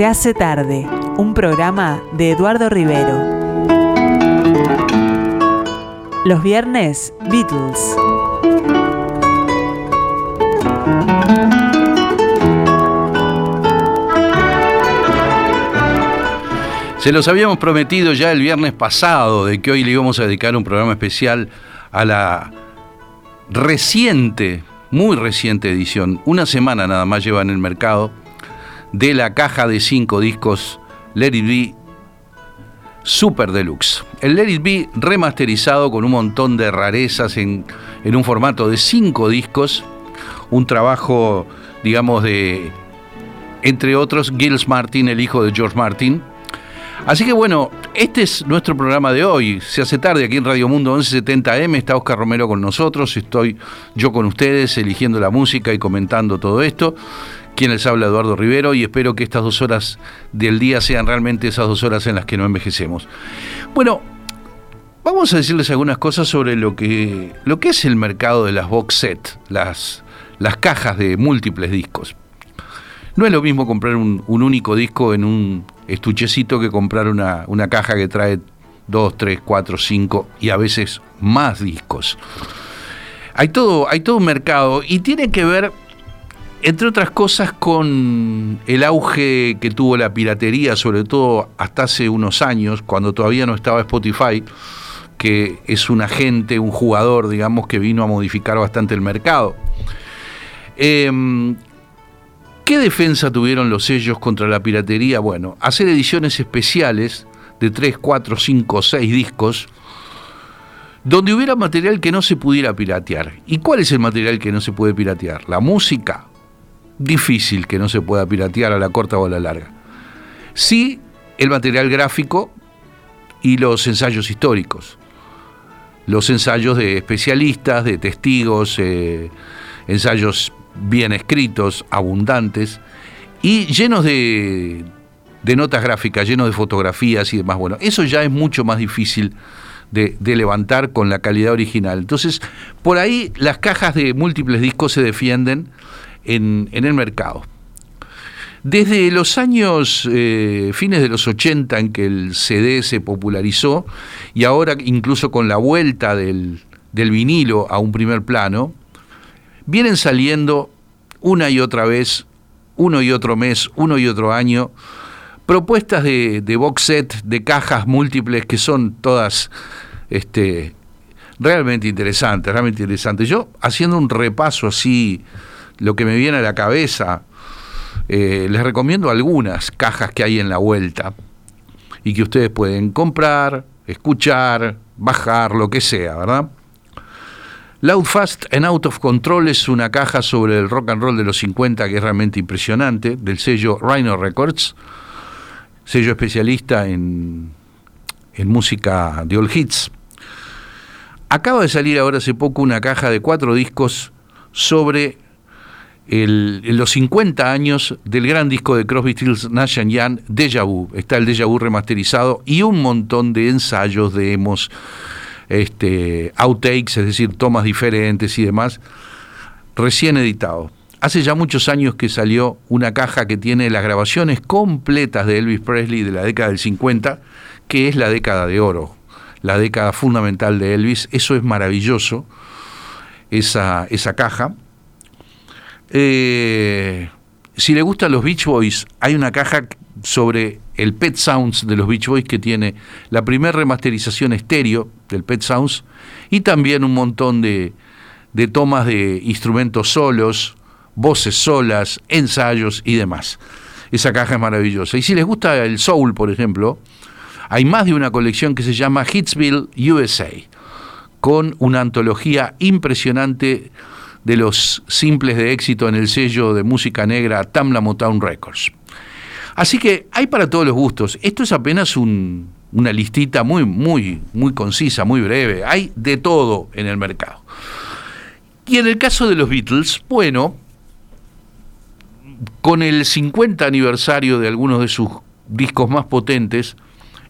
Se hace tarde, un programa de Eduardo Rivero. Los viernes, Beatles. Se los habíamos prometido ya el viernes pasado de que hoy le íbamos a dedicar un programa especial a la reciente, muy reciente edición, una semana nada más lleva en el mercado, de la caja de cinco discos Let It Be Super Deluxe. El Let It Be remasterizado con un montón de rarezas en, en un formato de cinco discos, un trabajo, digamos, de, entre otros, Gilles Martin, el hijo de George Martin, Así que bueno, este es nuestro programa de hoy. Se hace tarde aquí en Radio Mundo 1170M. Está Oscar Romero con nosotros. Estoy yo con ustedes eligiendo la música y comentando todo esto. Quien les habla Eduardo Rivero y espero que estas dos horas del día sean realmente esas dos horas en las que no envejecemos. Bueno, vamos a decirles algunas cosas sobre lo que, lo que es el mercado de las box set, las, las cajas de múltiples discos. No es lo mismo comprar un, único disco en un estuchecito que comprar una, una caja que trae dos, tres, cuatro, cinco y a veces más discos. Hay todo, hay todo un mercado y tiene que ver, entre otras cosas, con el auge que tuvo la piratería, sobre todo hasta hace unos años, cuando todavía no estaba Spotify, que es un agente, un jugador, digamos, que vino a modificar bastante el mercado. Em, ¿Qué defensa tuvieron los sellos contra la piratería? Bueno, hacer ediciones especiales de 3, 4, 5, 6 discos donde hubiera material que no se pudiera piratear. ¿Y cuál es el material que no se puede piratear? La música. Difícil que no se pueda piratear a la corta o a la larga. Sí, el material gráfico y los ensayos históricos. Los ensayos de especialistas, de testigos, eh, ensayos bien escritos, abundantes y llenos de, notas gráficas, llenos de fotografías y demás. Bueno, eso ya es mucho más difícil de, levantar con la calidad original. Entonces, por ahí las cajas de múltiples discos se defienden en, el mercado. Desde los años eh, fines de los 80 en que el CD se popularizó y ahora incluso con la vuelta del, del vinilo a un primer plano, vienen saliendo una y otra vez, uno y otro mes, uno y otro año, propuestas de, box set, de cajas múltiples que son todas este, realmente interesantes, realmente interesantes. Yo, haciendo un repaso así, lo que me viene a la cabeza, eh, les recomiendo algunas cajas que hay en la vuelta y que ustedes pueden comprar, escuchar, bajar, lo que sea, ¿verdad? Loud Fast and Out of Control es una caja sobre el rock and roll de los 50 que es realmente impresionante, del sello Rhino Records, sello especialista en, en música de all hits. Acaba de salir ahora hace poco una caja de cuatro discos sobre los 50 años del gran disco de Crosby, Stills, Nash Young, Deja Vu. Está el Deja Vu remasterizado y un montón de ensayos, de demos, este, outtakes, es decir, tomas diferentes y demás, recién editado. Hace ya muchos años que salió una caja que tiene las grabaciones completas de Elvis Presley de la década del 50, que es la década de oro, la década fundamental de Elvis. Eso es maravilloso, esa, esa caja. Eh, si le gustan los Beach Boys, hay una caja sobre el Pet Sounds de los Beach Boys que tiene la primera remasterización estéreo del Pet Sounds y también un montón de, de tomas de instrumentos solos, voces solas, ensayos y demás. Esa caja es maravillosa. Y si les gusta el soul, por ejemplo, hay más de una colección que se llama Hitsville USA, con una antología impresionante de los simples de éxito en el sello de música negra Tamla Motown Records. Así que hay para todos los gustos. Esto es apenas una listita muy, muy, muy concisa, muy breve. Hay de todo en el mercado. Y en el caso de los Beatles, bueno, con el 50 aniversario de algunos de sus discos más potentes,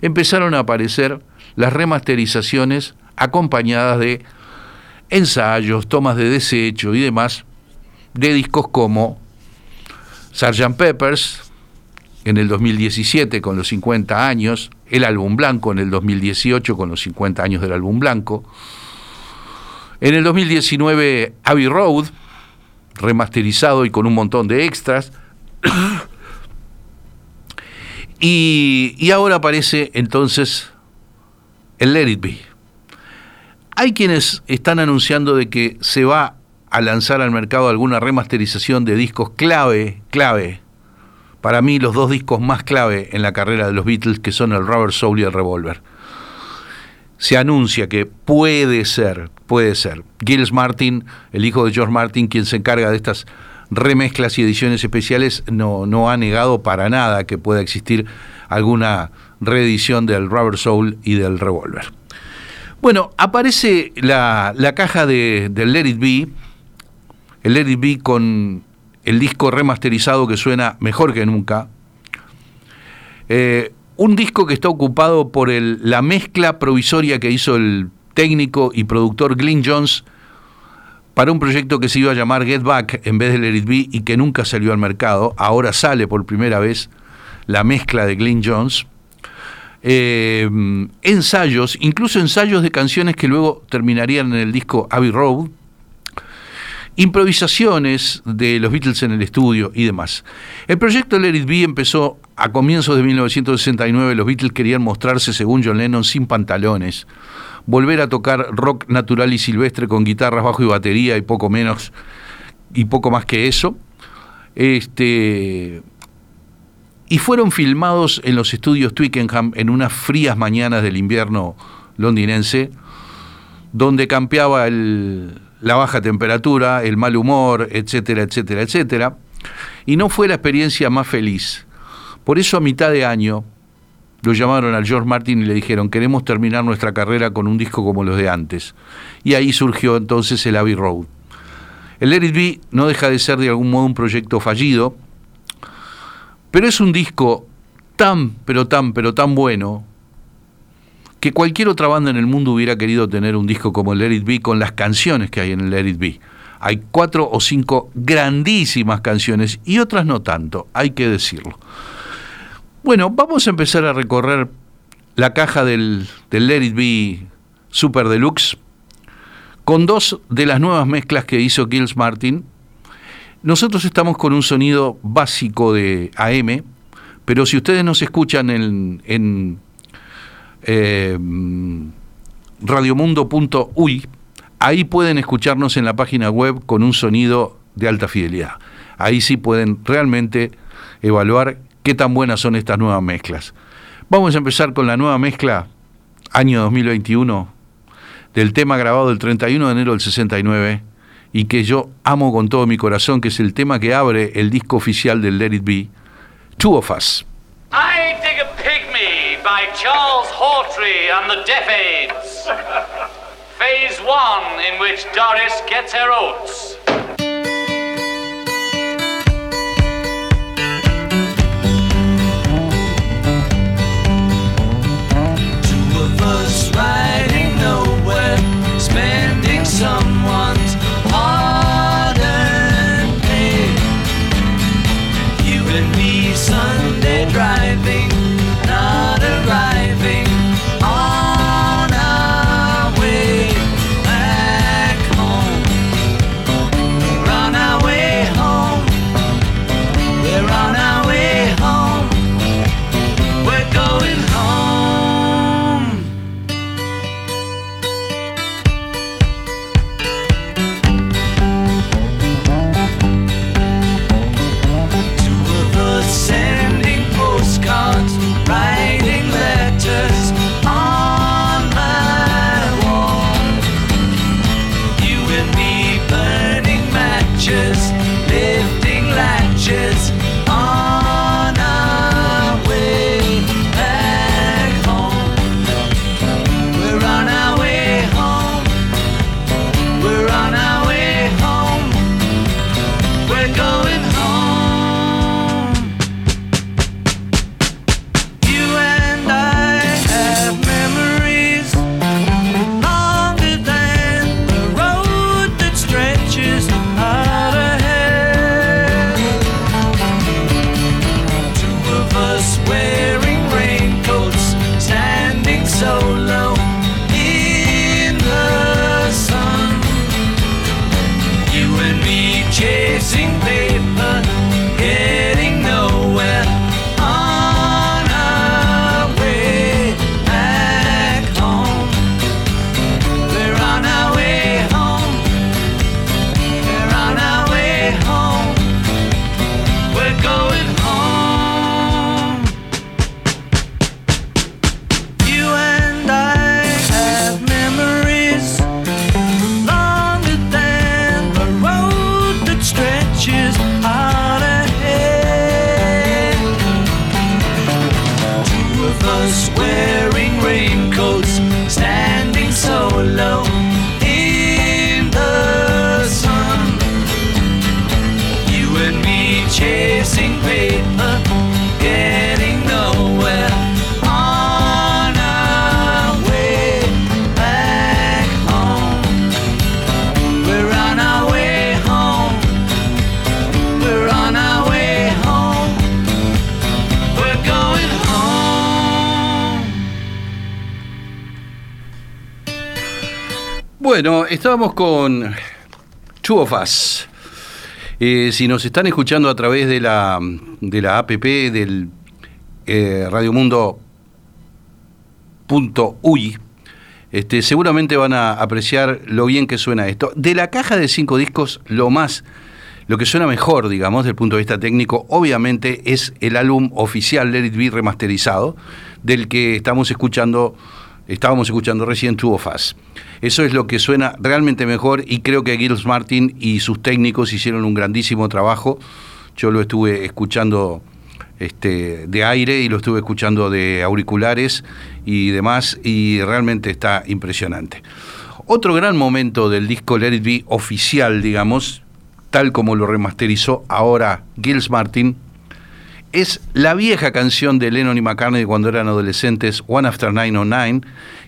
empezaron a aparecer las remasterizaciones acompañadas de ensayos, tomas de desecho y demás de discos como Sgt. Peppers, en el 2017 con los 50 años, el álbum blanco en el 2018 con los 50 años del álbum blanco. En el 2019 Abbey Road, remasterizado y con un montón de extras. y, y ahora aparece entonces el Let It Be. Hay quienes están anunciando de que se va a lanzar al mercado alguna remasterización de discos clave, clave. Para mí los dos discos más clave en la carrera de los Beatles que son el Rubber Soul y el Revolver. Se anuncia que puede ser, puede ser, Gilles Martin, el hijo de George Martin, quien se encarga de estas remezclas y ediciones especiales, no, no ha negado para nada que pueda existir alguna reedición del Rubber Soul y del Revolver. Bueno, aparece la, caja de, Let It Be, el Let It Be con el disco remasterizado que suena mejor que nunca. Eh, un disco que está ocupado por el, la mezcla provisoria que hizo el técnico y productor Glyn Jones para un proyecto que se iba a llamar Get Back en vez de Let It Be y que nunca salió al mercado. Ahora sale por primera vez la mezcla de Glyn Jones. Eh, ensayos, incluso ensayos de canciones que luego terminarían en el disco Abbey Road, improvisaciones de los Beatles en el estudio y demás. El proyecto Let It empezó a comienzos de 1969. Los Beatles querían mostrarse, según John Lennon, sin pantalones, volver a tocar rock natural y silvestre con guitarras, bajo y batería y poco menos y poco más que eso. Este, y fueron filmados en los estudios Twickenham en unas frías mañanas del invierno londinense, donde campeaba el, la baja temperatura, el mal humor, etcétera, etcétera, etcétera. Y no fue la experiencia más feliz. Por eso a mitad de año lo llamaron al George Martin y le dijeron, queremos terminar nuestra carrera con un disco como los de antes. Y ahí surgió entonces el Abbey Road. El Let It no deja de ser de algún modo un proyecto fallido, pero es un disco tan, pero tan, pero tan bueno, que cualquier otra banda en el mundo hubiera querido tener un disco como el Let It Be con las canciones que hay en el Let It Be. Hay cuatro o cinco grandísimas canciones y otras no tanto, hay que decirlo. Bueno, vamos a empezar a recorrer la caja del, Let It Be Super Deluxe con dos de las nuevas mezclas que hizo Gilles Martin. Nosotros estamos con un sonido básico de AM, pero si ustedes nos escuchan en, en eh, radiomundo.uy, ahí pueden escucharnos en la página web con un sonido de alta fidelidad. Ahí sí pueden realmente evaluar qué tan buenas son estas nuevas mezclas. Vamos a empezar con la nueva mezcla, año 2021, del tema grabado el 31 de enero del 69 y que yo amo con todo mi corazón, que es el tema que abre el disco oficial del Let It Be, Two of Us. I dig a pygmy by Charles Hawtrey and the Deaf Aids. Phase one, in which Doris gets her oats. Bueno, estábamos con Us. Eh, si nos están escuchando a través de la, de la app del eh, radiomundo.uy, este, seguramente van a apreciar lo bien que suena esto. De la caja de cinco discos, lo más, lo que suena mejor, digamos, desde el punto de vista técnico, obviamente es el álbum oficial Let It Be remasterizado, del que estamos escuchando, estábamos escuchando recién of Us. Eso es lo que suena realmente mejor y creo que Gilles Martin y sus técnicos hicieron un grandísimo trabajo. Yo lo estuve escuchando este, de aire y lo estuve escuchando de auriculares y demás y realmente está impresionante. Otro gran momento del disco Let It Be oficial, digamos, tal como lo remasterizó ahora Gilles Martin, es la vieja canción de Lennon y McCartney cuando eran adolescentes, One After 909,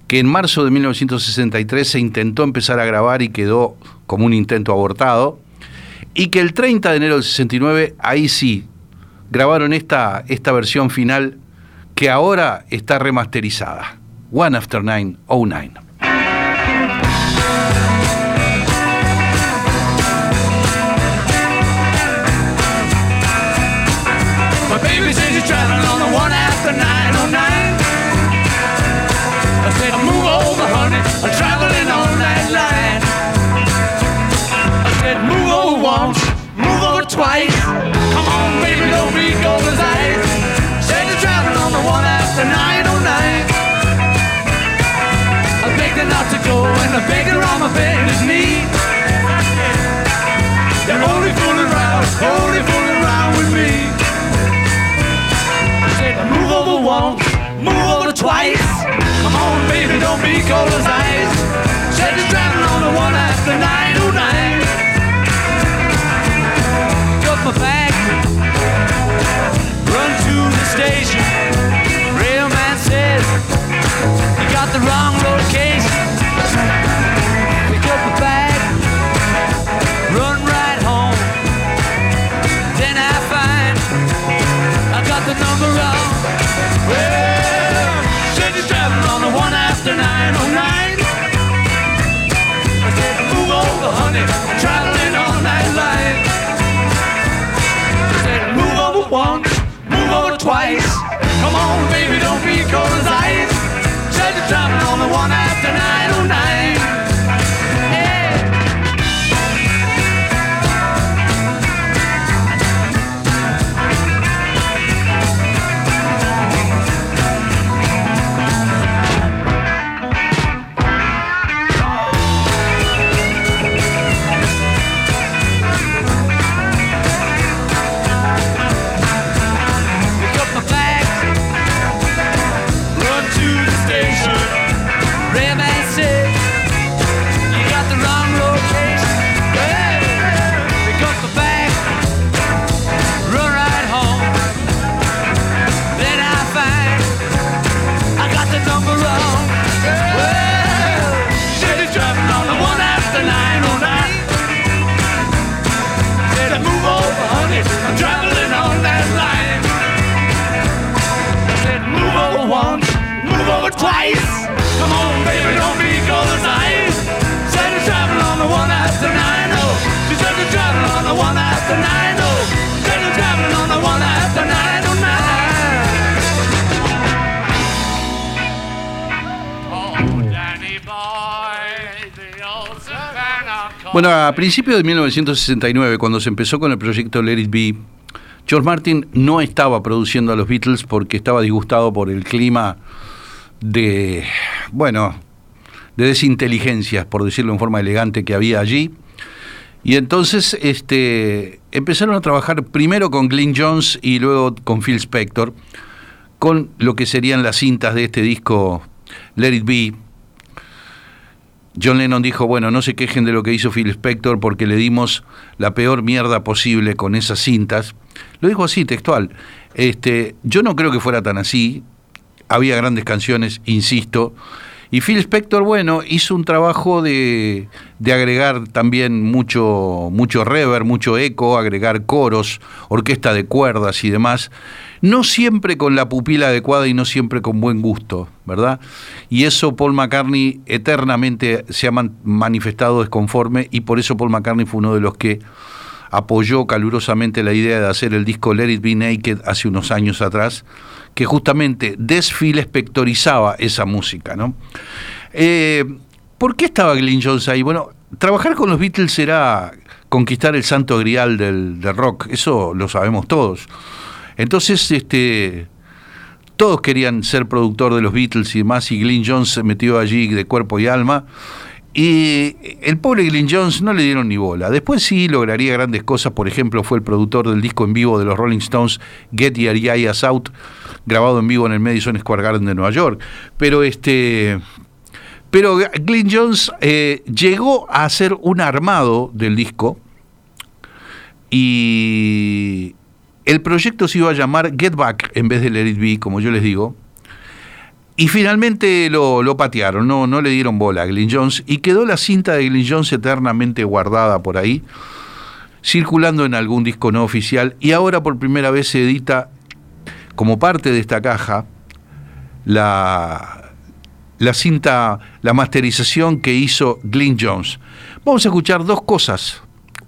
que en marzo de 1963 se intentó empezar a grabar y quedó como un intento abortado, y que el 30 de enero del 69, ahí sí, grabaron esta, esta versión final que ahora está remasterizada, One After 909. You're only fooling around, only fooling around with me. I said, move over once, move over twice. Come on, baby, don't be cold as ice. Said you're traveling on the one after 909 a principios de 1969, cuando se empezó con el proyecto Let It Be, George Martin no estaba produciendo a los Beatles porque estaba disgustado por el clima de, bueno, de desinteligencias, por decirlo en forma elegante, que había allí. Y entonces este, empezaron a trabajar primero con Glyn Jones y luego con Phil Spector, con lo que serían las cintas de este disco Let It Be, John Lennon dijo, bueno, no se quejen de lo que hizo Phil Spector porque le dimos la peor mierda posible con esas cintas. Lo dijo así, textual. Este, yo no creo que fuera tan así. Había grandes canciones, insisto, Y Phil Spector, bueno, hizo un trabajo de, de agregar también mucho, mucho reverb, mucho eco, agregar coros, orquesta de cuerdas y demás. No siempre con la pupila adecuada y no siempre con buen gusto, ¿verdad? Y eso Paul McCartney eternamente se ha man- manifestado desconforme y por eso Paul McCartney fue uno de los que apoyó calurosamente la idea de hacer el disco Let It Be Naked hace unos años atrás, que justamente desfilespectorizaba esa música, ¿no? Eh, ¿Por qué estaba Glyn Jones ahí? Bueno, trabajar con los Beatles era conquistar el santo grial del, rock, eso lo sabemos todos. Entonces, este, todos querían ser productor de los Beatles y demás, y Glyn Jones se metió allí de cuerpo y alma. Y el pobre Glyn Jones no le dieron ni bola. Después sí lograría grandes cosas. Por ejemplo, fue el productor del disco en vivo de los Rolling Stones, Get Your Eyes Out, grabado en vivo en el Madison Square Garden de Nueva York. Pero este. Pero Glyn Jones eh, llegó a hacer un armado del disco y el proyecto se iba a llamar Get Back en vez de Let It Be, como yo les digo. Y finalmente lo, lo patearon, no, no le dieron bola a Glyn Jones y quedó la cinta de Glyn Jones eternamente guardada por ahí, circulando en algún disco no oficial y ahora por primera vez se edita como parte de esta caja la, la cinta, la masterización que hizo Glyn Jones. Vamos a escuchar dos cosas.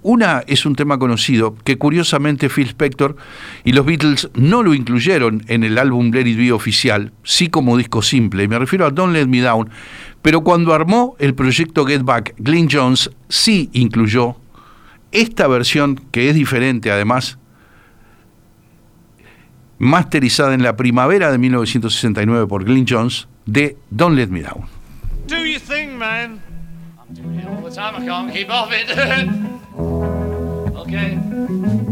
Una es un tema conocido que curiosamente Phil Spector y los Beatles no lo incluyeron en el álbum Let It Be oficial, sí como disco simple, y me refiero a Don't Let Me Down, pero cuando armó el proyecto Get Back, Glyn Jones sí incluyó esta versión que es diferente además, masterizada en la primavera de 1969 por Glyn Jones, de Don't Let Me Down. Do your thing, man. I'm doing it all the time. I can't keep off it. okay.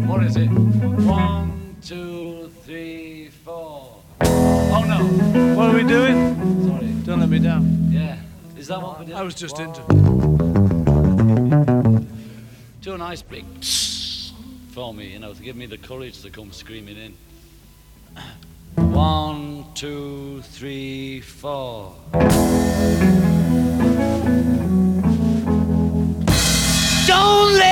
What is it? One, two, three, four. Oh no. What are we doing? Sorry. Don't let me down. Yeah. Is that what we did? I was just into. Do a nice big for me, you know, to give me the courage to come screaming in. One, two, three, four. Don't let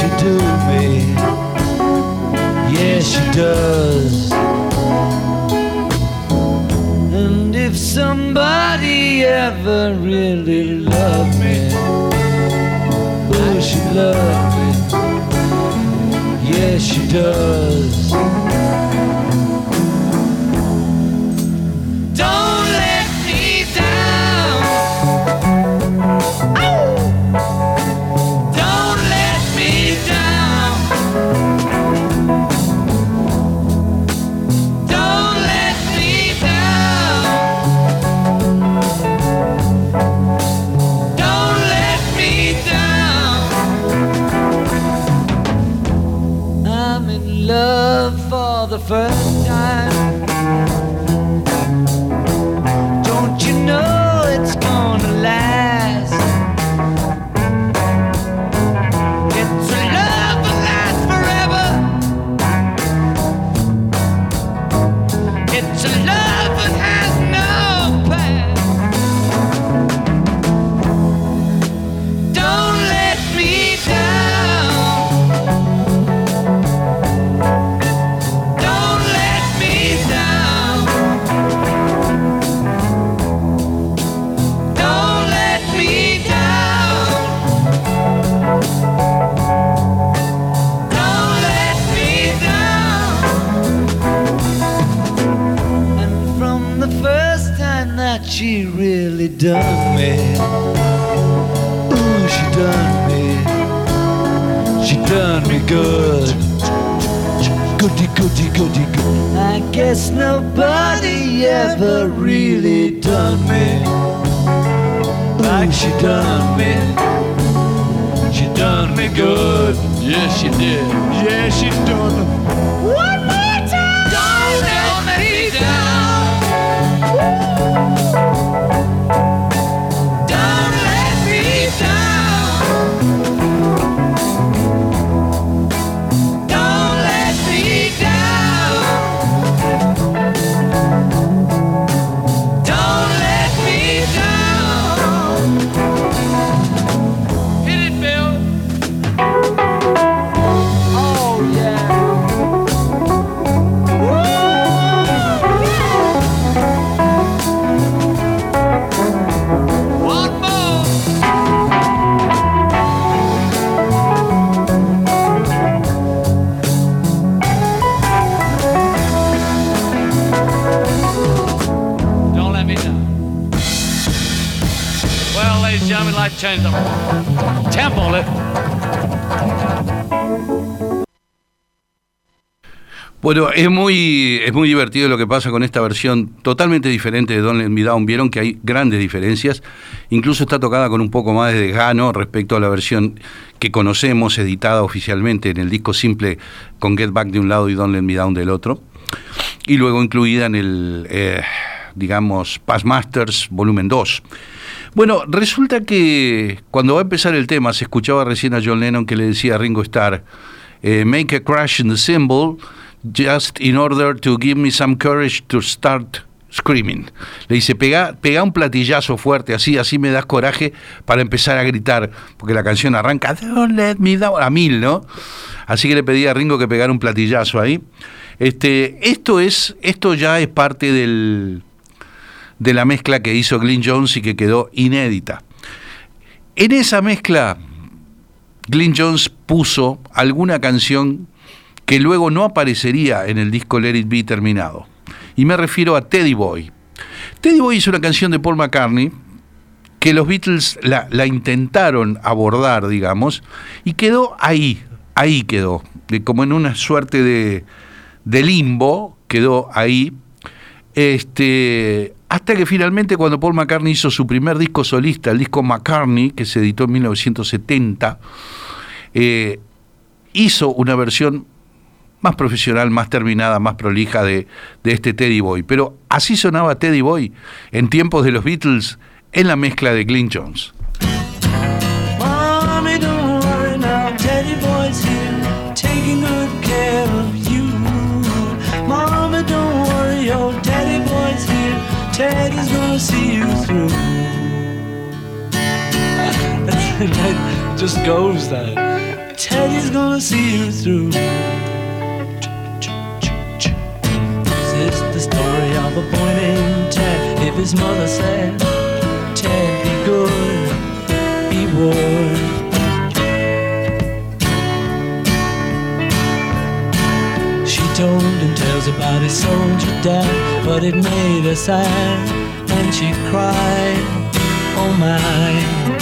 She do me. Yes, she does. And if somebody ever really loved me, ooh, she loved me. Yes, she does. Es muy, es muy divertido lo que pasa con esta versión totalmente diferente de Don't Let Me Down. Vieron que hay grandes diferencias. Incluso está tocada con un poco más de desgano respecto a la versión que conocemos, editada oficialmente en el disco simple con Get Back de un lado y Don't Let Me Down del otro. Y luego incluida en el, eh, digamos, Past Masters volumen 2. Bueno, resulta que cuando va a empezar el tema, se escuchaba recién a John Lennon que le decía a Ringo Starr, eh, make a crash in the cymbal just in order to give me some courage to start screaming. Le dice, pega, pega un platillazo fuerte, así, así me das coraje para empezar a gritar, porque la canción arranca, don't let me down, a mil, ¿no? Así que le pedí a Ringo que pegara un platillazo ahí. Este, esto, es, esto ya es parte del, de la mezcla que hizo Glyn Jones y que quedó inédita. En esa mezcla, Glyn Jones puso alguna canción que luego no aparecería en el disco Let It Be terminado. Y me refiero a Teddy Boy. Teddy Boy es una canción de Paul McCartney que los Beatles la, intentaron abordar, digamos, y quedó ahí, ahí quedó, como en una suerte de, de limbo, quedó ahí, este, hasta que finalmente cuando Paul McCartney hizo su primer disco solista, el disco McCartney, que se editó en 1970, eh, hizo una versión más profesional, más terminada, más prolija de, este Teddy Boy. Pero así sonaba Teddy Boy en tiempos de los Beatles en la mezcla de Glyn Jones. Teddy's gonna see you through. that just goes that. Teddy's gonna see you through. Is the story of a boy named Ted. If his mother said, Ted, be good he would. She told him tales about his soldier dad, but it made her sad, and she cried, Oh my.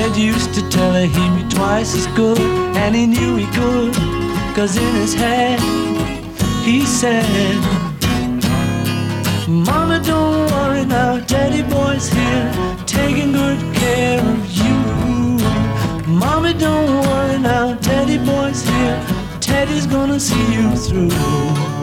Ted used to tell her he'd be twice as good, and he knew he could, cause in his head he said, Mama, don't worry now, Daddy boy's here, taking good care of you. Mama, don't worry now, Daddy boy's here, Teddy's gonna see you through.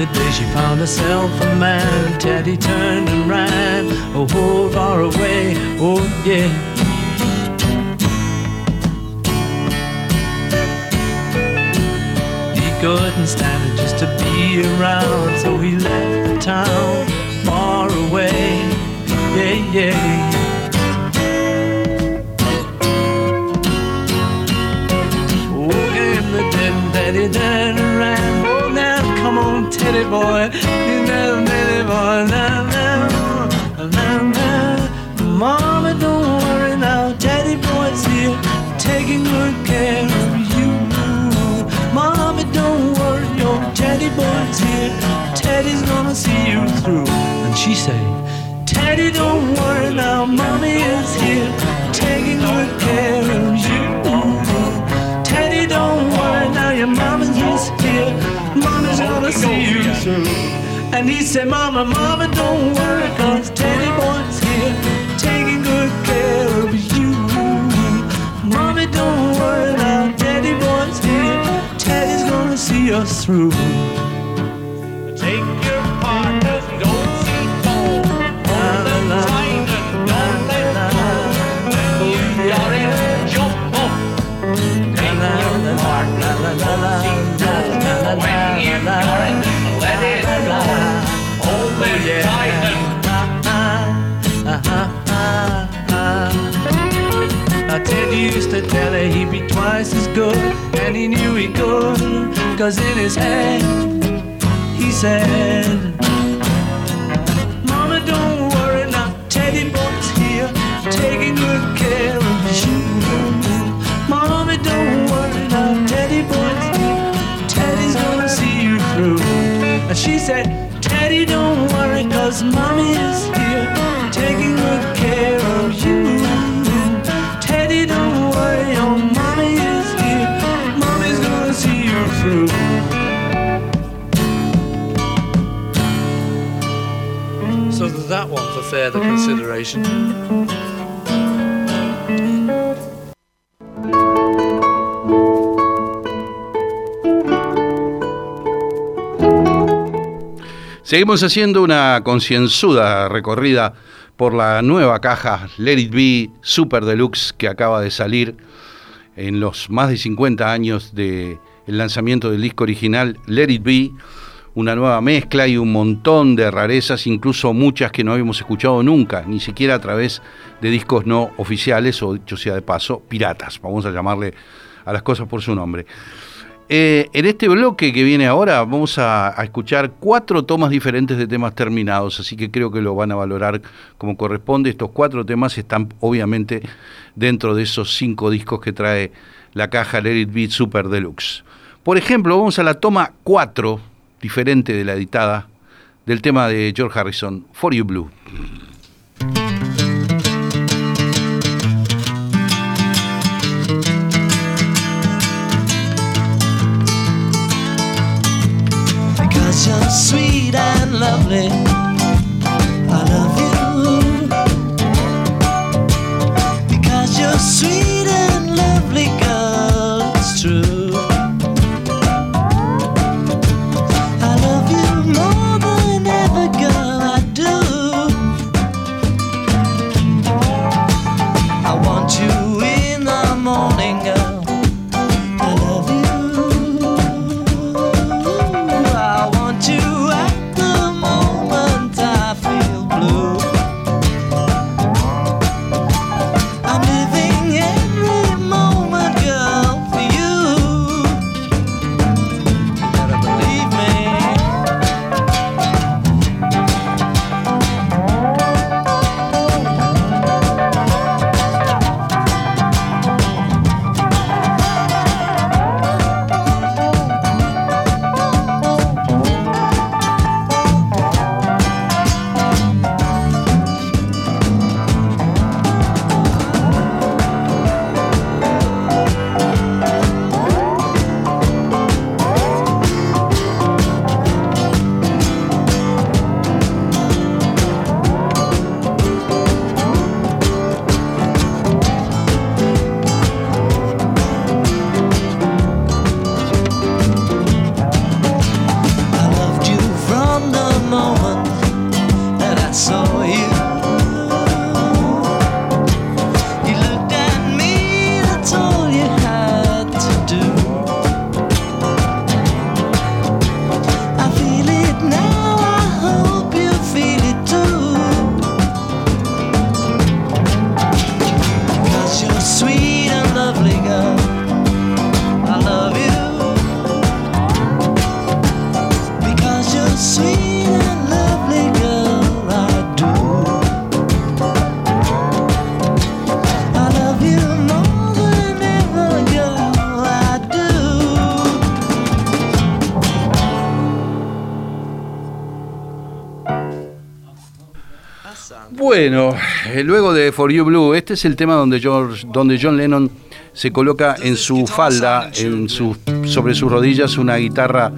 The day she found herself a man. Teddy turned and ran, oh, oh, far away, oh, yeah. He couldn't stand it just to be around, so he left the town far away. Yeah, yeah. Oh, came the dead and Teddy Teddy boy, you know, Teddy boy, now, now, now, now. Mama, don't worry now, Teddy boy's here, taking good care of you. Mommy, don't worry, your Teddy boy's here. Teddy's gonna see you through. And she said, Teddy, don't worry now, mommy is here, taking good care of you. Teddy, don't Mommy's gonna see you soon. And he said, Mama, Mama, don't worry, cause Daddy Boy's here taking good care of you. Mommy, don't worry now, Daddy Boy's here. Teddy's gonna see us through. Tell her he'd be twice as good, and he knew he could, cause in his head he said, Mama, don't worry now, Teddy Boy's here, taking good care of you. Mama, don't worry now, Teddy Boy's here, Teddy's gonna see you through. And she said, further consideration. Seguimos haciendo una concienzuda recorrida por la nueva caja Let It Be Super Deluxe que acaba de salir en los más de 50 años del lanzamiento del disco original Let It Be, una nueva mezcla y un montón de rarezas, incluso muchas que no habíamos escuchado nunca, ni siquiera a través de discos no oficiales o, dicho sea de paso, piratas, vamos a llamarle a las cosas por su nombre. Eh, en este bloque que viene ahora vamos a, escuchar cuatro tomas diferentes de temas terminados, así que creo que lo van a valorar como corresponde. Estos cuatro temas están obviamente dentro de esos cinco discos que trae la caja Let It Be Super Deluxe. Por ejemplo, vamos a la toma 4, diferente de la editada, del tema de George Harrison, For You Blue. Bueno, eh, luego de For You Blue, este es el tema donde, donde John Lennon se coloca en su falda, en su, sobre sus rodillas, una guitarra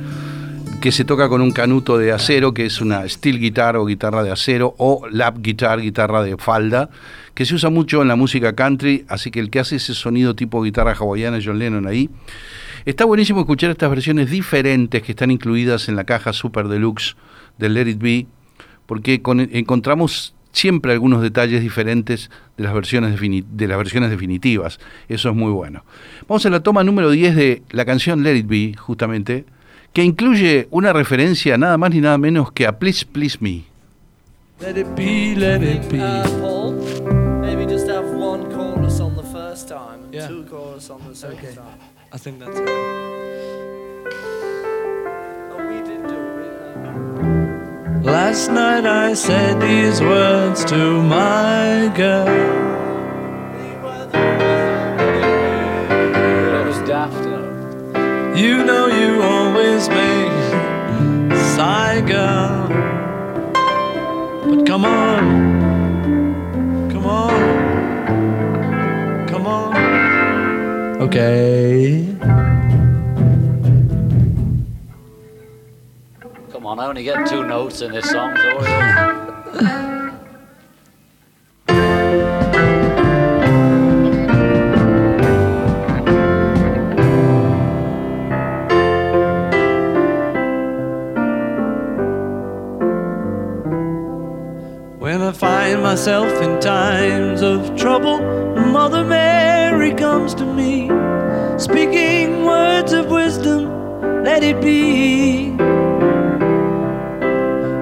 que se toca con un canuto de acero, que es una steel guitar o guitarra de acero, o lap guitar, guitarra de falda, que se usa mucho en la música country, así que el que hace ese sonido tipo guitarra hawaiana, John Lennon ahí. Está buenísimo escuchar estas versiones diferentes que están incluidas en la caja Super Deluxe del Let It Be, porque con- encontramos siempre algunos detalles diferentes de las, versiones de las versiones definitivas. Eso es muy bueno. Vamos a la toma número 10 de la canción Let It Be, justamente, que incluye una referencia nada más ni nada menos que a Please Please Me. Let it be, let it be. Uh, Paul, maybe just have one chorus on the first time and Yeah. two chorus on the second Okay. time. I think that's it. Last night I said these words to my girl. That was daft, you know. You know you always make sigh, girl. But come on, come on, come on. Okay. Come on, I only get two notes in this song, so When I find myself in times of trouble, Mother Mary comes to me, speaking words of wisdom, let it be.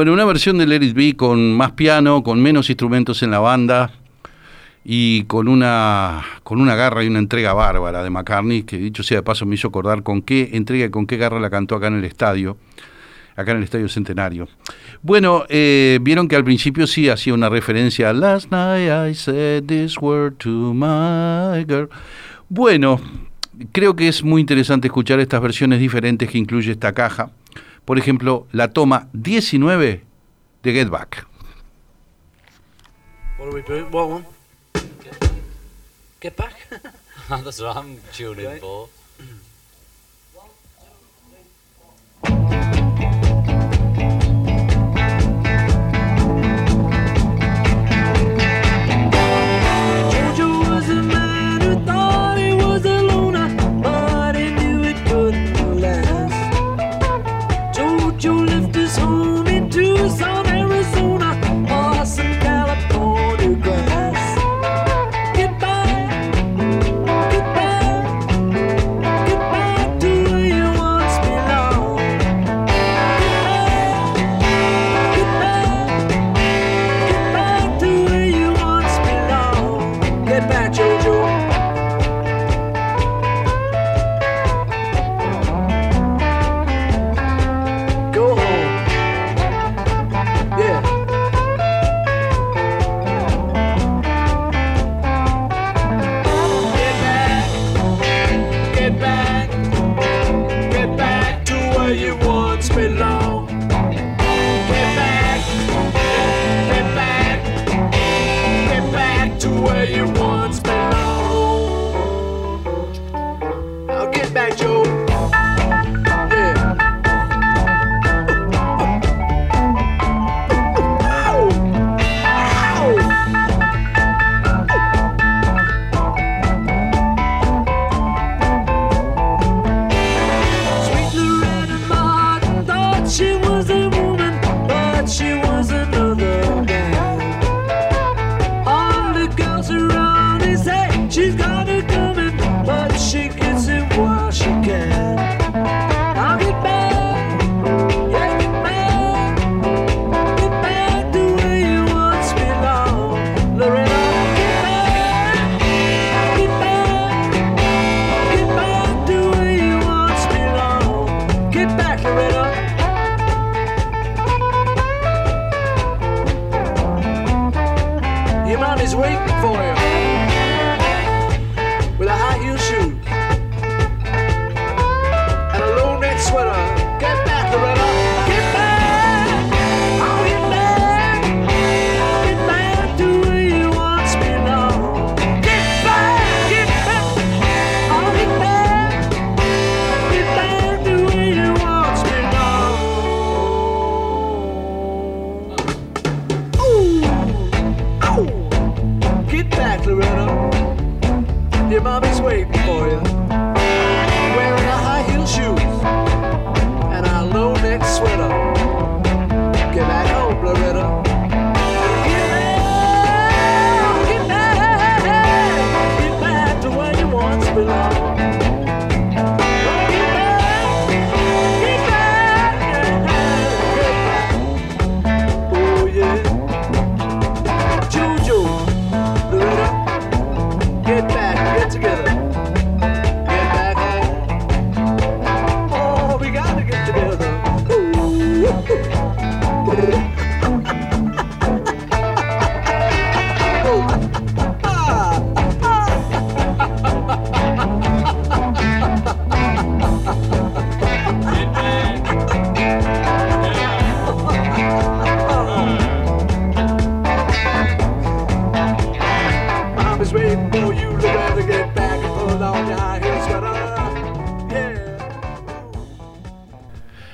Bueno, una versión de Let It Be con más piano, con menos instrumentos en la banda y con una, con una garra y una entrega bárbara de McCartney, que dicho sea de paso me hizo acordar con qué entrega y con qué garra la cantó acá en el estadio, acá en el Estadio Centenario. Bueno, eh, vieron que al principio sí hacía una referencia a Last night I said this word to my girl. Bueno, creo que es muy interesante escuchar estas versiones diferentes que incluye esta caja. Por ejemplo, la toma 19 de Get Back. What are we doing? What one? Get back. That's what I'm tuning Okay. for. Jojo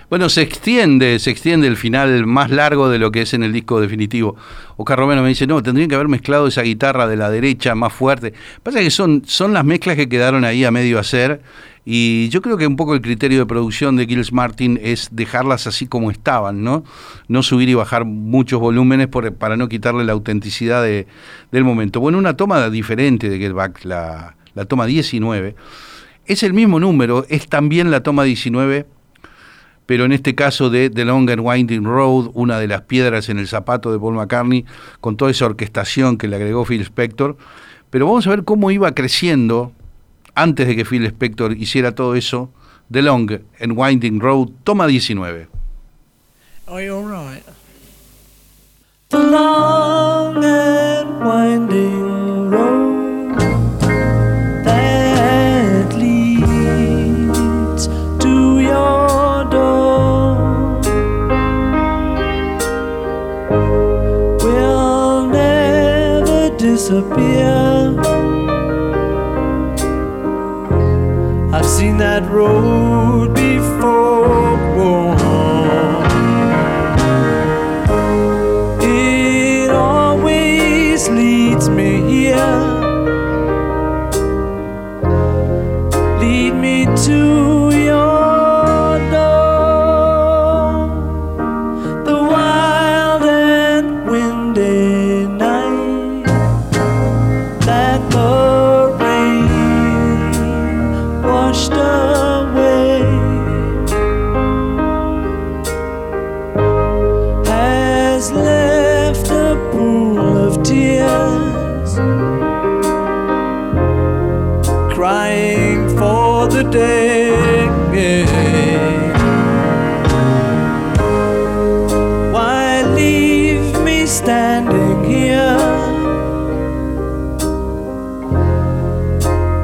Bueno, se extiende, se extiende el final más largo de lo que es en el disco definitivo. Oscar Romero me dice, no, tendrían que haber mezclado esa guitarra de la derecha más fuerte. Pasa que son, son las mezclas que quedaron ahí a medio hacer y yo creo que un poco el criterio de producción de Gilles Martin es dejarlas así como estaban, ¿no? No subir y bajar muchos volúmenes para no quitarle la autenticidad de- del momento. Bueno, una toma diferente de Get Back, la, la toma 19, es el mismo número, es también la toma 19 pero en este caso de The Long and Winding Road, una de las piedras en el zapato de Paul McCartney, con toda esa orquestación que le agregó Phil Spector. Pero vamos a ver cómo iba creciendo antes de que Phil Spector hiciera todo eso. The Long and Winding Road, toma 19. Are you alright? The long and winding road that leads to your door will never disappear. Seen that road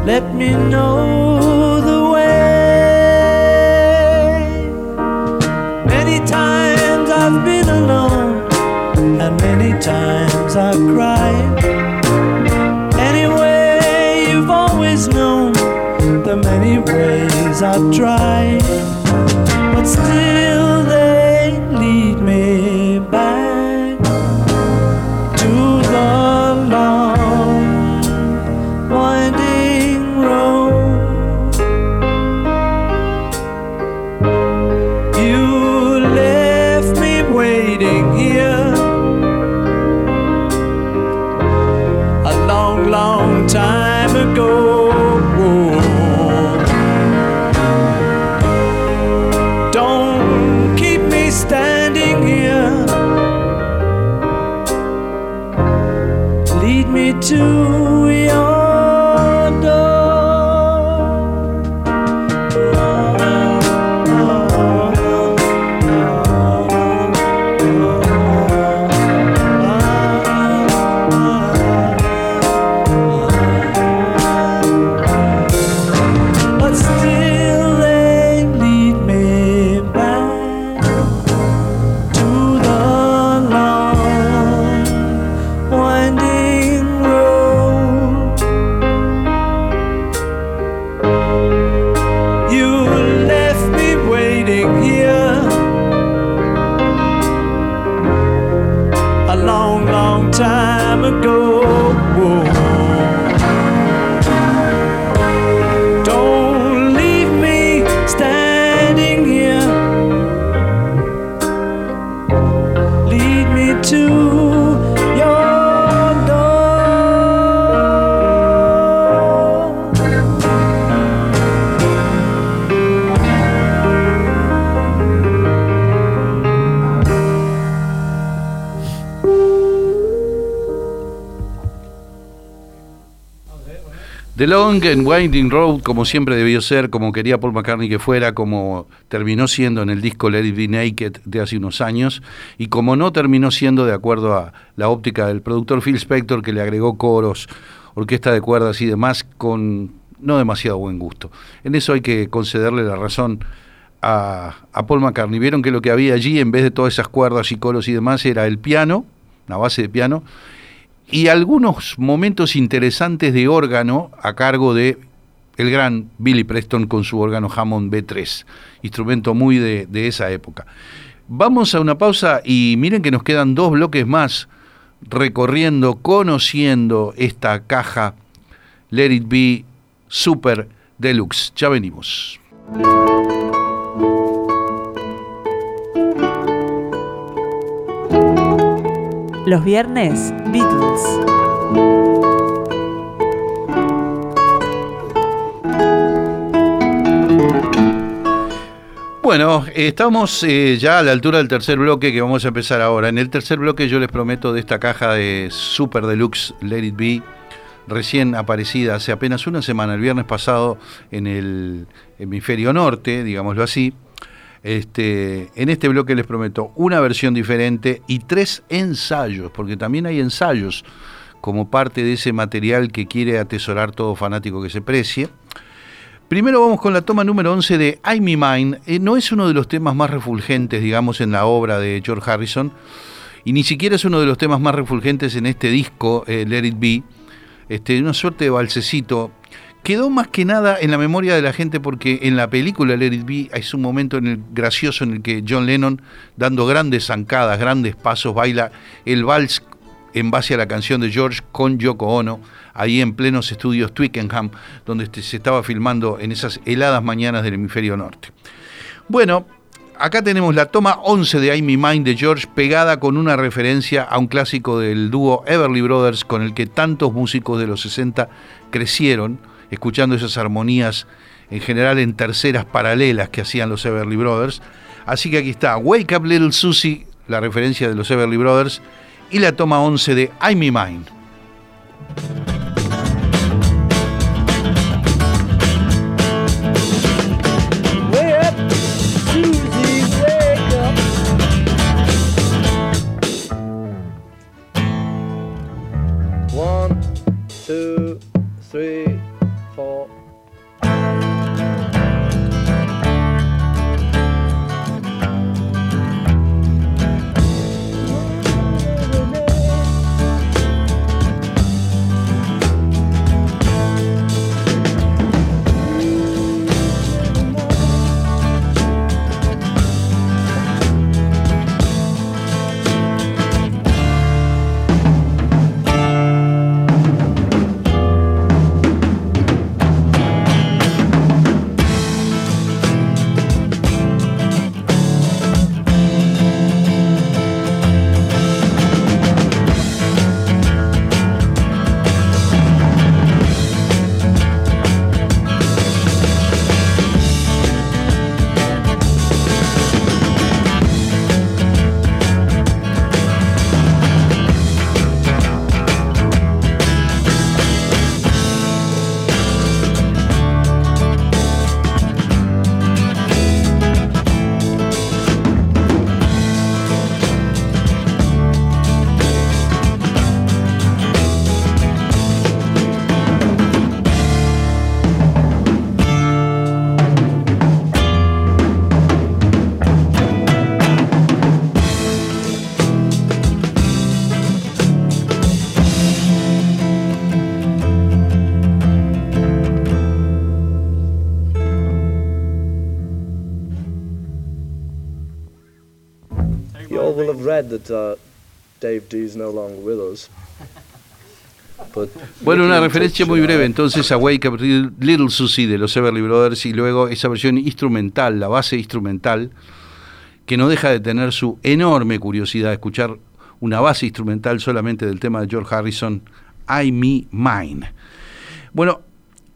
Let me know the way. Many times I've been alone, and many times I've cried. Anyway, you've always known the many ways I've tried, but still Long and Winding Road, como siempre debió ser, como quería Paul McCartney que fuera, como terminó siendo en el disco Let It Be Naked de hace unos años, y como no terminó siendo de acuerdo a la óptica del productor Phil Spector, que le agregó coros, orquesta de cuerdas y demás, con no demasiado buen gusto. En eso hay que concederle la razón a, Paul McCartney. Vieron que lo que había allí, en vez de todas esas cuerdas y coros y demás, era el piano, una base de piano, y algunos momentos interesantes de órgano a cargo de el gran Billy Preston con su órgano Hammond B3, instrumento muy de, de esa época. Vamos a una pausa y miren que nos quedan dos bloques más recorriendo, conociendo esta caja Let It Be Super Deluxe. Ya venimos. Los viernes, Beatles. Bueno, estamos eh, ya a la altura del tercer bloque que vamos a empezar ahora. En el tercer bloque yo les prometo de esta caja de Super Deluxe Let It Be, recién aparecida hace apenas una semana, el viernes pasado, en el hemisferio norte, digámoslo así. Este, en este bloque les prometo una versión diferente y tres ensayos, porque también hay ensayos como parte de ese material que quiere atesorar todo fanático que se precie. Primero vamos con la toma número 11 de I Me Mine. Eh, no es uno de los temas más refulgentes, digamos, en la obra de George Harrison, y ni siquiera es uno de los temas más refulgentes en este disco, eh, Let It Be. Este, una suerte de balsecito. Quedó más que nada en la memoria de la gente porque en la película Let It Be un momento en el, gracioso en el que John Lennon, dando grandes zancadas, grandes pasos, baila el vals en base a la canción de George con Yoko Ono, ahí en plenos estudios Twickenham, donde este- se estaba filmando en esas heladas mañanas del hemisferio norte. Bueno, acá tenemos la toma 11 de I'm Mind de George pegada con una referencia a un clásico del dúo Everly Brothers con el que tantos músicos de los 60 crecieron, escuchando esas armonías en general en terceras paralelas que hacían los Everly Brothers. Así que aquí está Wake Up Little Susie, la referencia de los Everly Brothers, y la toma 11 de I'm Me Mind. Bueno, una referencia muy breve entonces a Wake Up Little Susie de los Everly Brothers y luego esa versión instrumental, la base instrumental, que no deja de tener su enorme curiosidad de escuchar una base instrumental solamente del tema de George Harrison, I Me Mine. Bueno,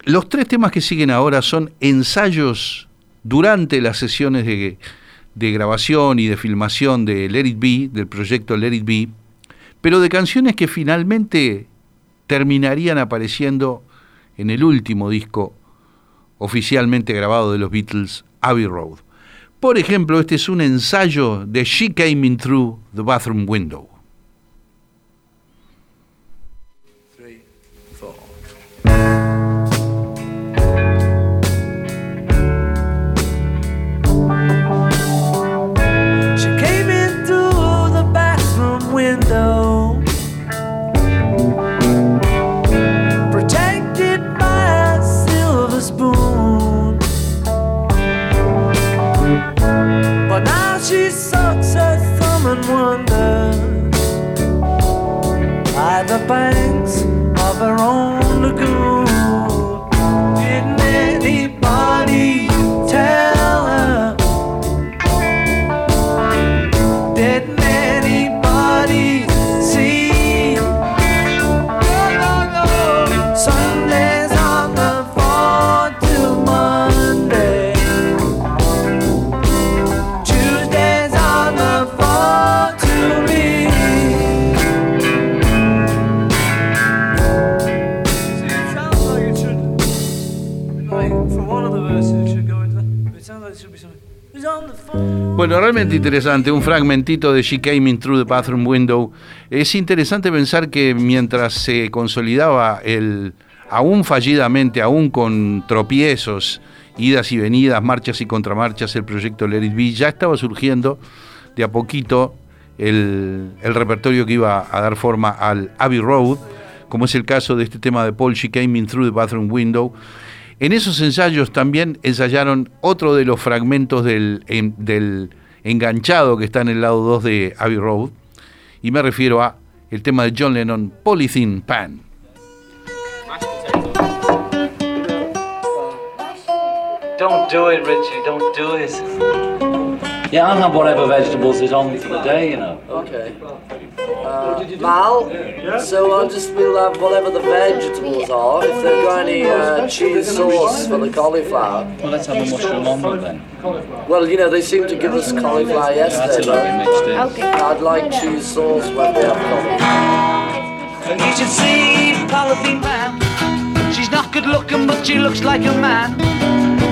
los tres temas que siguen ahora son ensayos durante las sesiones de, de grabación y de filmación de Let It Be, del proyecto Let It Be, pero de canciones que finalmente terminarían apareciendo en el último disco oficialmente grabado de los Beatles, Abbey Road. Por ejemplo, este es un ensayo de She Came In Through the Bathroom Window. Bueno, realmente interesante, un fragmentito de She Came In Through the Bathroom Window. Es interesante pensar que mientras se consolidaba el, aún fallidamente, aún con tropiezos, idas y venidas, marchas y contramarchas, el proyecto Let It ya estaba surgiendo de a poquito el repertorio que iba a dar forma al Abbey Road, como es el caso de este tema de Paul, She Came In Through the Bathroom Window. En esos ensayos también ensayaron otro de los fragmentos del, en- del enganchado que está en el lado 2 de Abbey Road, y me refiero a el tema de John Lennon, Polythene Pan. Don't do it, Richie. Don't do it. Yeah, I'll have whatever vegetables is on for the day, you know. Okay. Uh, Mal, so I'll just we'll have whatever the vegetables are. If they've got any uh, cheese sauce for the cauliflower. Well, let's have a mushroom omelette then. Well, you know they seem to give us cauliflower That's yesterday. a mixed in. Okay. I'd like cheese sauce when they have cauliflower. And you should see Polythene Pam. She's not good looking, but she looks like a man.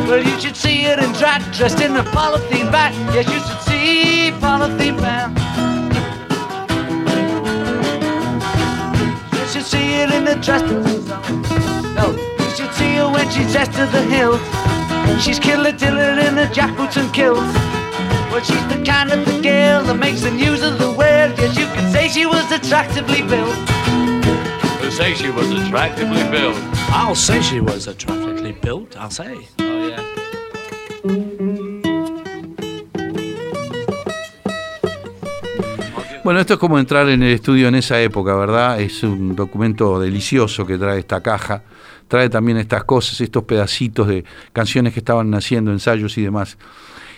Well, you should see her in drag, dressed in a polythene bag. Yes, you should see Polythene Pam. Should see her in the dress. No, you should see her when she's dressed to the hilt. She's killer tiller in a jackboots and kilt. Well, she's the kind of the girl that makes the news of the world. Yes, you could say she was attractively built. Who say she was attractively built? I'll say she was attractively built, I'll say. Oh, yeah. Bueno, esto es como entrar en el estudio en esa época, ¿verdad? Es un documento delicioso que trae esta caja. Trae también estas cosas, estos pedacitos de canciones que estaban naciendo, ensayos y demás.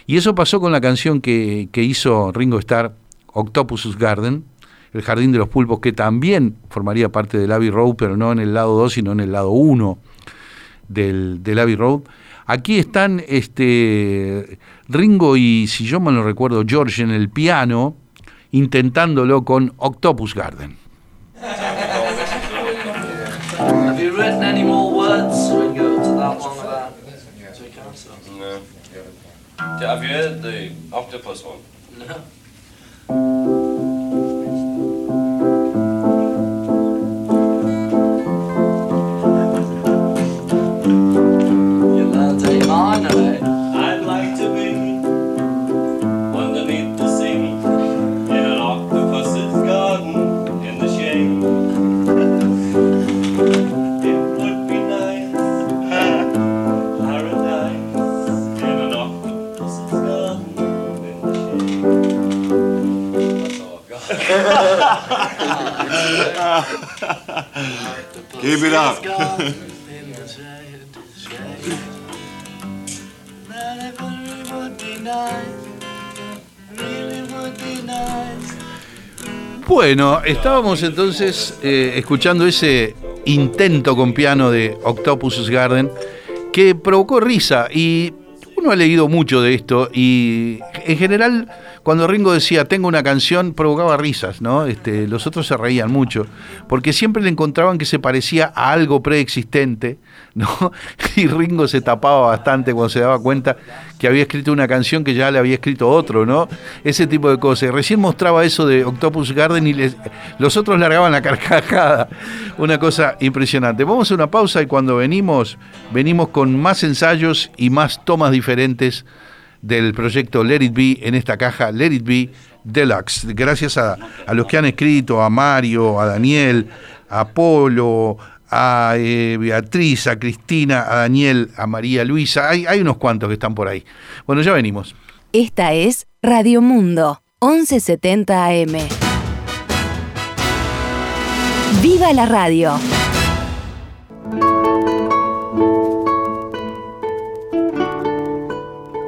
Y eso pasó con la canción que, hizo Ringo Starr, Octopus Garden, El Jardín de los Pulpos, que también formaría parte del Abbey Road, pero no en el lado 2, sino en el lado 1 del, del Abbey Road. Aquí están este, Ringo y, si yo mal no recuerdo, George en el piano, intentándolo con Octopus Garden. Have you written any more words, Ringo, to that one about No. Have you heard the octopus one? You learned A minor, eh? Keep it up. Bueno, estábamos entonces eh, escuchando ese intento con piano de Octopus Garden que provocó risa y uno ha leído mucho de esto y en general cuando Ringo decía tengo una canción provocaba risas, ¿no? Este, los otros se reían mucho porque siempre le encontraban que se parecía a algo preexistente, ¿no? Y Ringo se tapaba bastante cuando se daba cuenta que había escrito una canción que ya le había escrito otro, ¿no? Ese tipo de cosas. Recién mostraba eso de Octopus Garden y los otros largaban la carcajada. Una cosa impresionante. Vamos a una pausa y cuando venimos, venimos con más ensayos y más tomas diferentes del proyecto Let It Be en esta caja Let It Be Deluxe. Gracias a, a los que han escrito, a Mario, a Daniel, a Polo, a eh, Beatriz, a Cristina, a Daniel, a María Luisa. Hay, hay unos cuantos que están por ahí. Bueno, ya venimos. Esta es Radio Mundo, 1170 AM. ¡Viva la radio!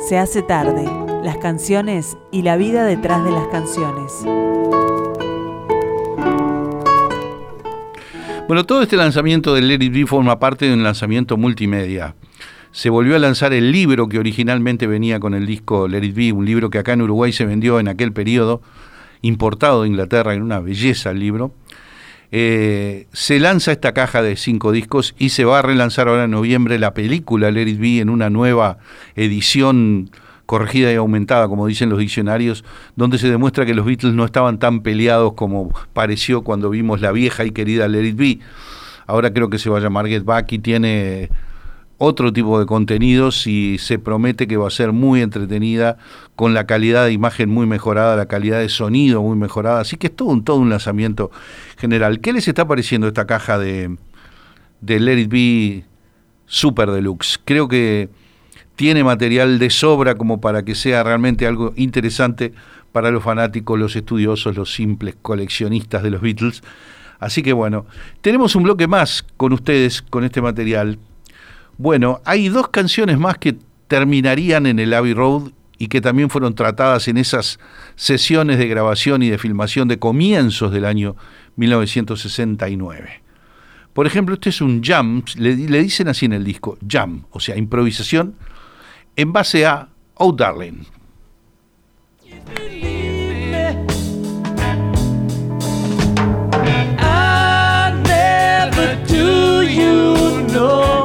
Se hace tarde, las canciones y la vida detrás de las canciones. Bueno, todo este lanzamiento del Let It Be forma parte de un lanzamiento multimedia. Se volvió a lanzar el libro que originalmente venía con el disco Let It Be, un libro que acá en Uruguay se vendió en aquel periodo, importado de Inglaterra, en una belleza el libro. Eh, se lanza esta caja de cinco discos y se va a relanzar ahora en noviembre la película Let It en una nueva edición corregida y aumentada, como dicen los diccionarios, donde se demuestra que los Beatles no estaban tan peleados como pareció cuando vimos la vieja y querida Let It. Ahora creo que se va a llamar Get Back y tiene otro tipo de contenidos y se promete que va a ser muy entretenida, con la calidad de imagen muy mejorada, la calidad de sonido muy mejorada. Así que es todo un, todo un lanzamiento general. ¿Qué les está pareciendo esta caja de, de Let It Be Super Deluxe? Creo que tiene material de sobra como para que sea realmente algo interesante para los fanáticos, los estudiosos, los simples coleccionistas de los Beatles. Así que bueno, tenemos un bloque más con ustedes, con este material. Bueno, hay dos canciones más que terminarían en el Abbey Road y que también fueron tratadas en esas sesiones de grabación y de filmación de comienzos del año 1969. Por ejemplo, este es un jam, le, dicen así en el disco, jam, o sea, improvisación en base a Oh Darling. You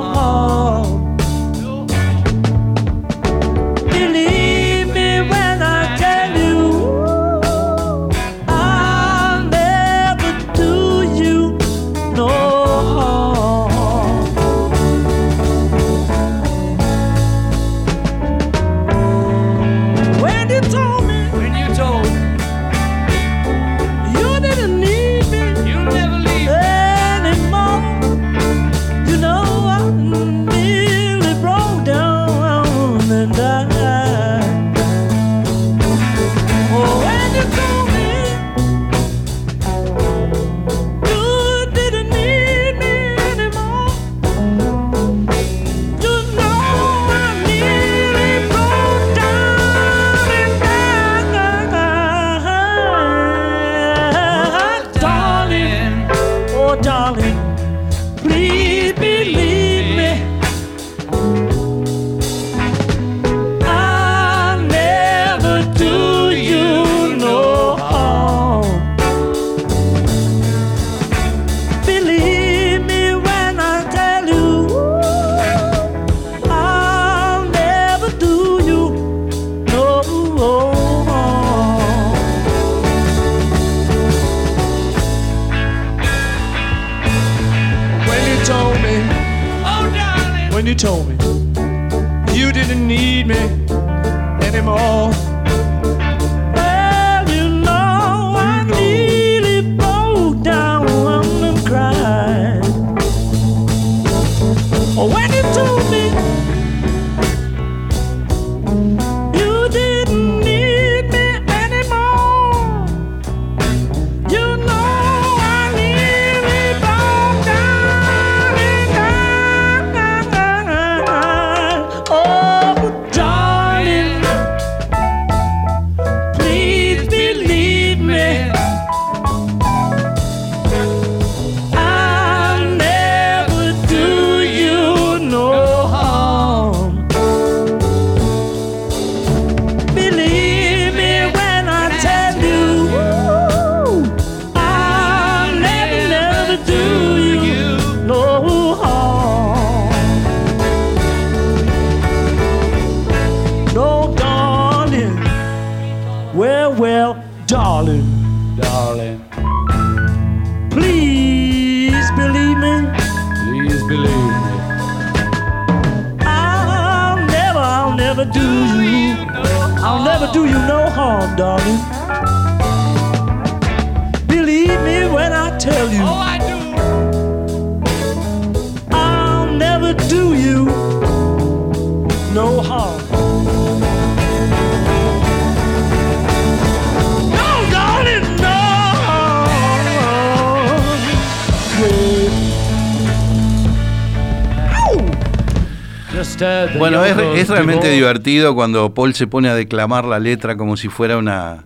divertido cuando Paul se pone a declamar la letra como si fuera una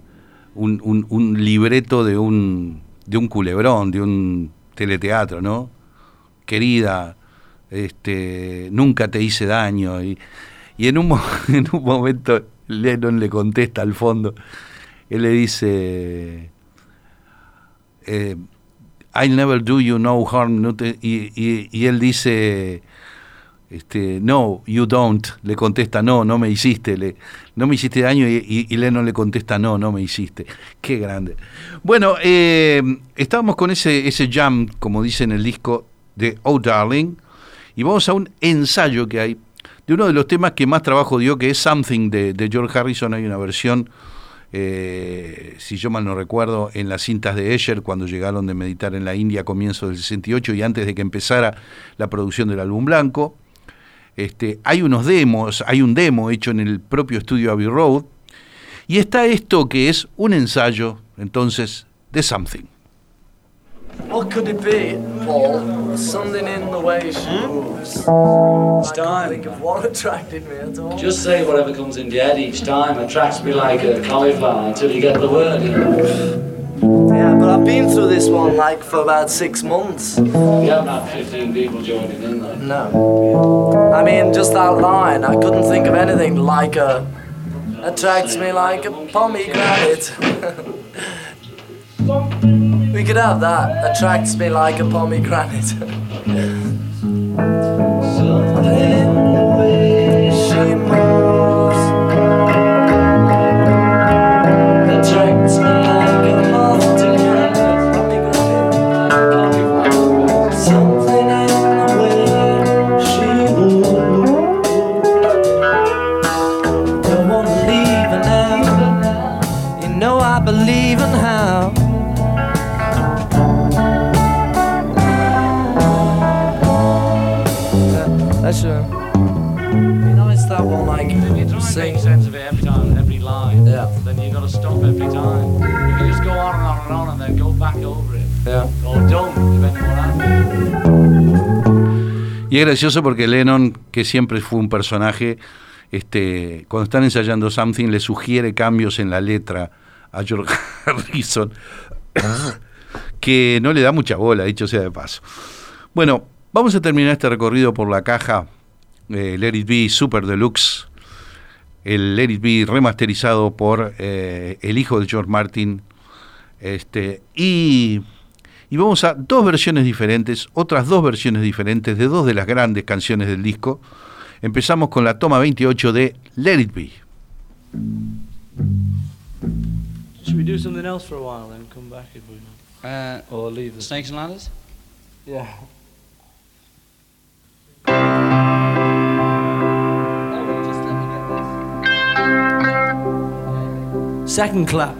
un, libreto de un de un culebrón, de un teleteatro, ¿no? Querida, este, nunca te hice daño y, y en un en un momento Lennon le contesta al fondo, él le dice eh, I'll never do you no harm. y- y él dice, este, no, you don't. Le contesta, no, no me hiciste. No me hiciste daño. Y, Lennon le contesta, no, no me hiciste. Qué grande. Bueno, eh, estábamos con ese, jam, como dice en el disco de Oh Darling. Y vamos a un ensayo que hay de uno de los temas que más trabajo dio, que es Something de, de George Harrison. Hay una versión, eh, si yo mal no recuerdo, en las cintas de Escher, cuando llegaron de meditar en la India a comienzos del 68 y antes de que empezara la producción del álbum blanco. Este, hay unos demos, hay un demo hecho en el propio estudio Abbey Road. Y está esto que es un ensayo, entonces, de Something. What could it be, Paul? Something in the way she moves. It's I can't time. think of what attracted me at all. Just say whatever comes in your head each time attracts me like a cauliflower until you get the word. You know? Yeah, but I've been through this one like for about six months. You haven't had 15 people joining in there. No. I mean, just that line, I couldn't think of anything like a. attracts me like a pomegranate. we could have that. Attracts me like a pomegranate. every time. You just go on and on and on and then go back over it, Yeah. or don't, depending happens. Y es gracioso porque Lennon, que siempre fue un personaje, este, cuando están ensayando Something, le sugiere cambios en la letra a George Harrison, que no le da mucha bola, dicho sea de paso. Bueno, vamos a terminar este recorrido por la caja eh, Let It Be Super Deluxe, el Let It Be remasterizado por eh, el hijo de George Martin, este, y y vamos a dos versiones diferentes, otras dos versiones diferentes de dos de las grandes canciones del disco. Empezamos con la toma 28 de Let It Be. Should we do something else for a while then come back if we Uh, or leave this? snakes and ladders? Yeah. Second clap.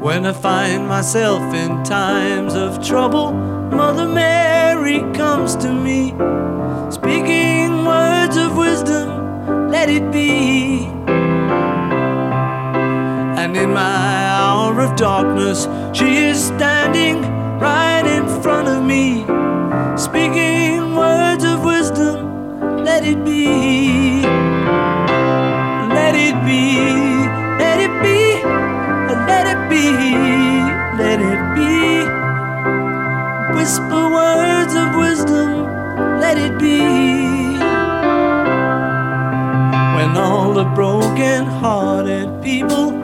When I find myself in times of trouble, Mother Mary comes to me, speaking words of wisdom, let it be. My hour of darkness, she is standing right in front of me, speaking words of wisdom, let it be. Let it be, let it be, let it be, let it be. Whisper words of wisdom, let it be. When all the broken hearted people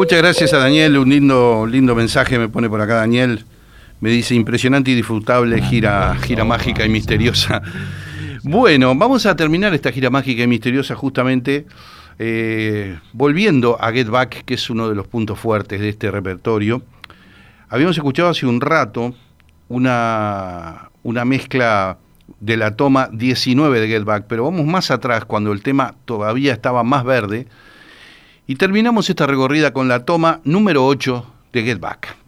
Muchas gracias a Daniel, un lindo, lindo mensaje me pone por acá Daniel. Me dice impresionante y disfrutable gira, gira mágica y misteriosa. Bueno, vamos a terminar esta gira mágica y misteriosa justamente eh, volviendo a Get Back, que es uno de los puntos fuertes de este repertorio. Habíamos escuchado hace un rato una, una mezcla de la toma 19 de Get Back, pero vamos más atrás, cuando el tema todavía estaba más verde y terminamos esta recorrida con la toma número 8 de Get Back.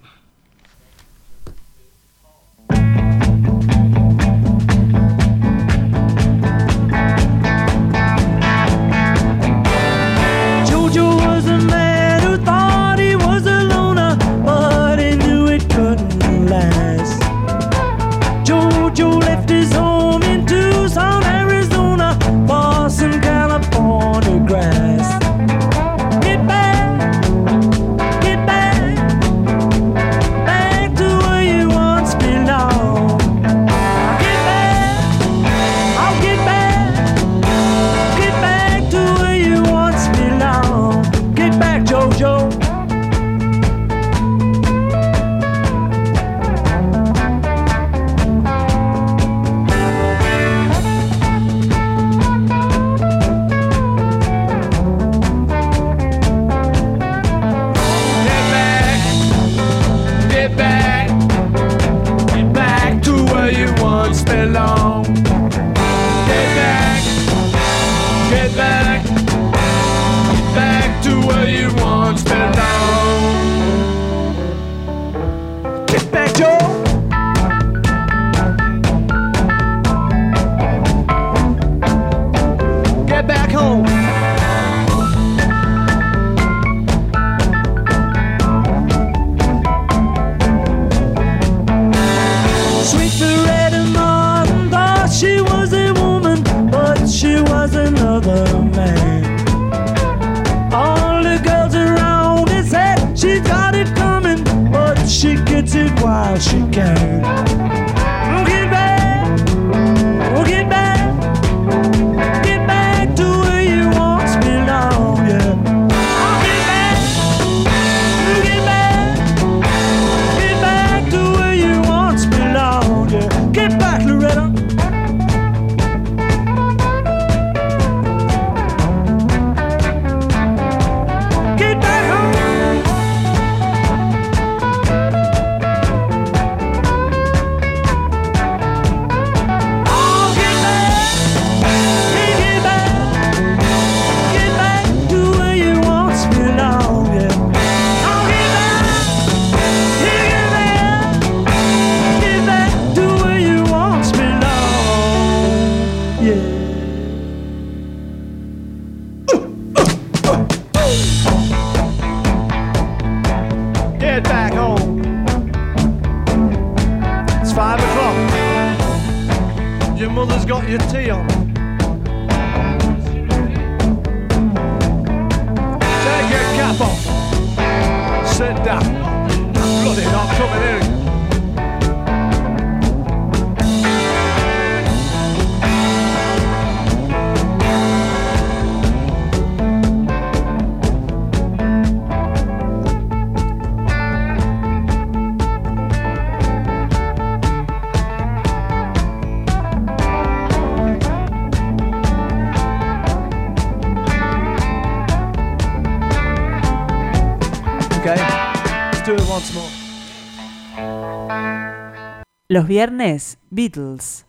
viernes, Beatles.